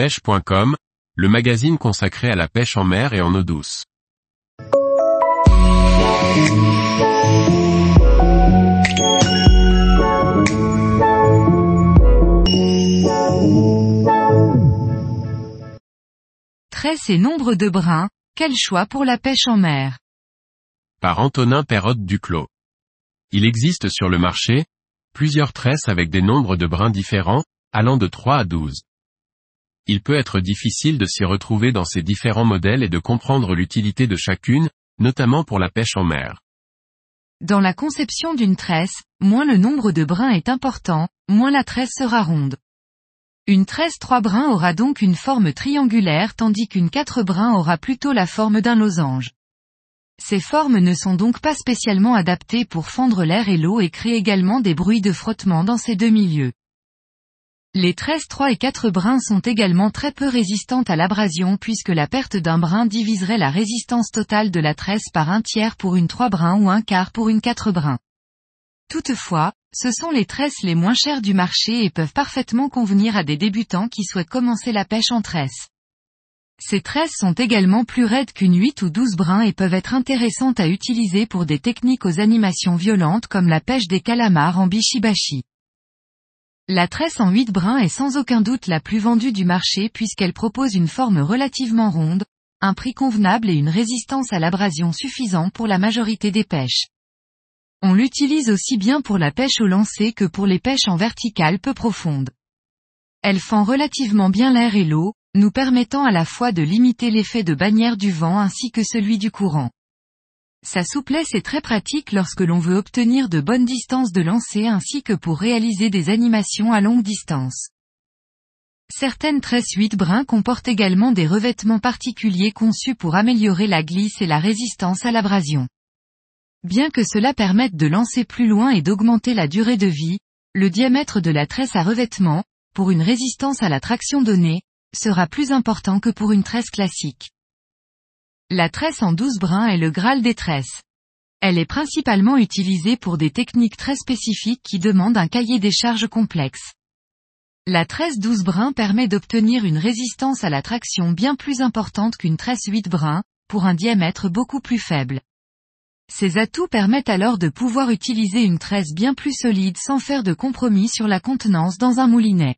pêche.com, le magazine consacré à la pêche en mer et en eau douce. Tresse et nombre de brins, quel choix pour la pêche en mer Par Antonin Perrotte Duclos. Il existe sur le marché, plusieurs tresses avec des nombres de brins différents, allant de 3 à 12. Il peut être difficile de s'y retrouver dans ces différents modèles et de comprendre l'utilité de chacune, notamment pour la pêche en mer. Dans la conception d'une tresse, moins le nombre de brins est important, moins la tresse sera ronde. Une tresse 3 brins aura donc une forme triangulaire tandis qu'une 4 brins aura plutôt la forme d'un losange. Ces formes ne sont donc pas spécialement adaptées pour fendre l'air et l'eau et créent également des bruits de frottement dans ces deux milieux. Les tresses 3 et 4 brins sont également très peu résistantes à l'abrasion puisque la perte d'un brin diviserait la résistance totale de la tresse par un tiers pour une 3 brins ou un quart pour une 4 brins. Toutefois, ce sont les tresses les moins chères du marché et peuvent parfaitement convenir à des débutants qui souhaitent commencer la pêche en tresse. Ces tresses sont également plus raides qu'une 8 ou 12 brins et peuvent être intéressantes à utiliser pour des techniques aux animations violentes comme la pêche des calamars en bishibashi. La tresse en 8 brins est sans aucun doute la plus vendue du marché puisqu'elle propose une forme relativement ronde, un prix convenable et une résistance à l'abrasion suffisant pour la majorité des pêches. On l'utilise aussi bien pour la pêche au lancer que pour les pêches en verticale peu profondes. Elle fend relativement bien l'air et l'eau, nous permettant à la fois de limiter l'effet de bannière du vent ainsi que celui du courant. Sa souplesse est très pratique lorsque l'on veut obtenir de bonnes distances de lancer ainsi que pour réaliser des animations à longue distance. Certaines tresses 8 brins comportent également des revêtements particuliers conçus pour améliorer la glisse et la résistance à l'abrasion. Bien que cela permette de lancer plus loin et d'augmenter la durée de vie, le diamètre de la tresse à revêtement, pour une résistance à la traction donnée, sera plus important que pour une tresse classique. La tresse en 12 brins est le Graal des tresses. Elle est principalement utilisée pour des techniques très spécifiques qui demandent un cahier des charges complexe. La tresse 12 brins permet d'obtenir une résistance à la traction bien plus importante qu'une tresse 8 brins, pour un diamètre beaucoup plus faible. Ces atouts permettent alors de pouvoir utiliser une tresse bien plus solide sans faire de compromis sur la contenance dans un moulinet.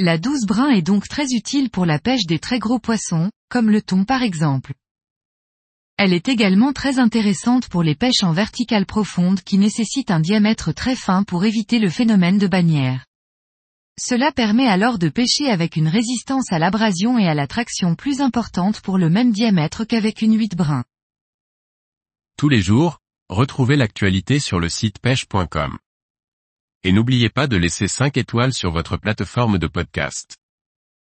La 12 brins est donc très utile pour la pêche des très gros poissons, comme le thon par exemple. Elle est également très intéressante pour les pêches en verticale profonde qui nécessitent un diamètre très fin pour éviter le phénomène de bannière. Cela permet alors de pêcher avec une résistance à l'abrasion et à la traction plus importante pour le même diamètre qu'avec une 8 brins. Tous les jours, retrouvez l'actualité sur le site pêche.com. Et n'oubliez pas de laisser 5 étoiles sur votre plateforme de podcast.